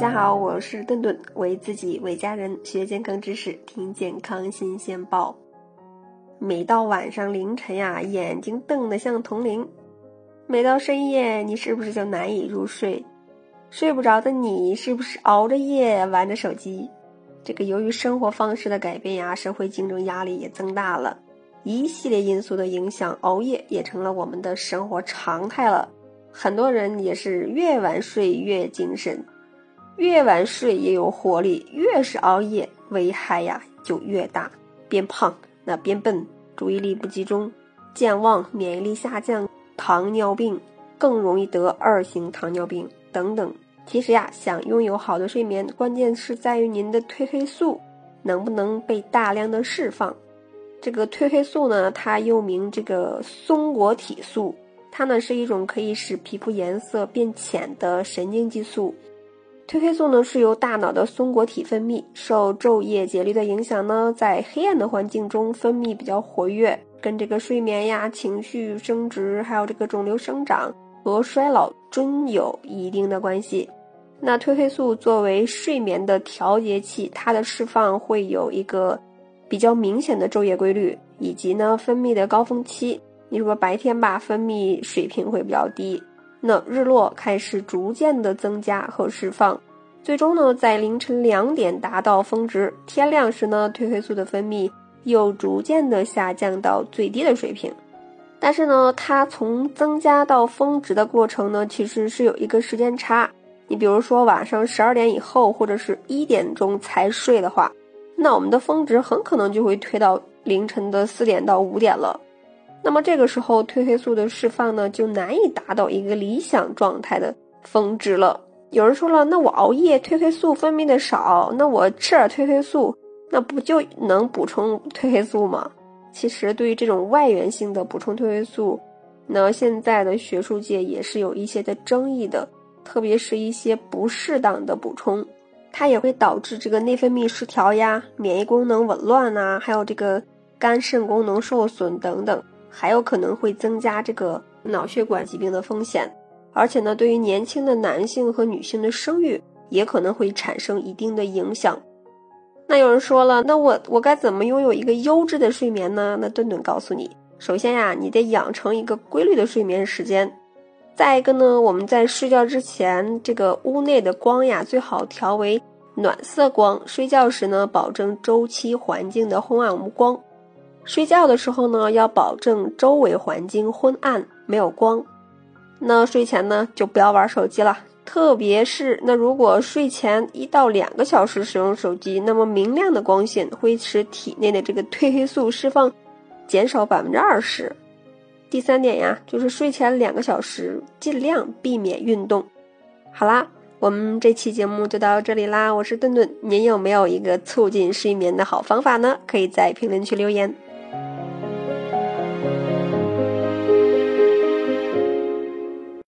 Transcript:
大家好，我是顿顿，为自己为家人学健康知识，听健康新鲜报。每到晚上凌晨呀，眼睛瞪得像铜铃；每到深夜，你是不是就难以入睡？睡不着的你，是不是熬着夜玩着手机？这个由于生活方式的改变呀，社会竞争压力也增大了，一系列因素的影响，熬夜也成了我们的生活常态了。很多人也是越晚睡越精神。越晚睡也有活力，越是熬夜，危害呀就越大，变胖，那变笨，注意力不集中，健忘，免疫力下降，糖尿病更容易得二型糖尿病等等。其实呀，想拥有好的睡眠，关键是在于您的褪黑素能不能被大量的释放。这个褪黑素呢，它又名这个松果体素，它呢是一种可以使皮肤颜色变浅的神经激素。褪黑素呢是由大脑的松果体分泌，受昼夜节律的影响呢，在黑暗的环境中分泌比较活跃，跟这个睡眠呀、情绪升值，还有这个肿瘤生长和衰老均有一定的关系。那褪黑素作为睡眠的调节器，它的释放会有一个比较明显的昼夜规律，以及呢分泌的高峰期。你如果白天吧，分泌水平会比较低。那日落开始逐渐的增加和释放，最终呢在凌晨两点达到峰值。天亮时呢，褪黑素的分泌又逐渐的下降到最低的水平。但是呢，它从增加到峰值的过程呢，其实是有一个时间差。你比如说晚上十二点以后或者是一点钟才睡的话，那我们的峰值很可能就会推到凌晨的四点到五点了。那么这个时候，褪黑素的释放呢，就难以达到一个理想状态的峰值了。有人说了，那我熬夜，褪黑素分泌的少，那我吃点褪黑素，那不就能补充褪黑素吗？其实，对于这种外源性的补充褪黑素，那现在的学术界也是有一些的争议的，特别是一些不适当的补充，它也会导致这个内分泌失调呀，免疫功能紊乱呐，还有这个肝肾功能受损等等。还有可能会增加这个脑血管疾病的风险，而且呢，对于年轻的男性和女性的生育也可能会产生一定的影响。那有人说了，那我我该怎么拥有一个优质的睡眠呢？那顿顿告诉你，首先呀，你得养成一个规律的睡眠时间。再一个呢，我们在睡觉之前，这个屋内的光呀，最好调为暖色光。睡觉时呢，保证周期环境的昏暗无光。睡觉的时候呢，要保证周围环境昏暗，没有光。那睡前呢，就不要玩手机了。特别是那如果睡前一到两个小时使用手机，那么明亮的光线会使体内的这个褪黑素释放减少百分之二十。第三点呀，就是睡前两个小时尽量避免运动。好啦，我们这期节目就到这里啦。我是顿顿，您有没有一个促进睡眠的好方法呢？可以在评论区留言。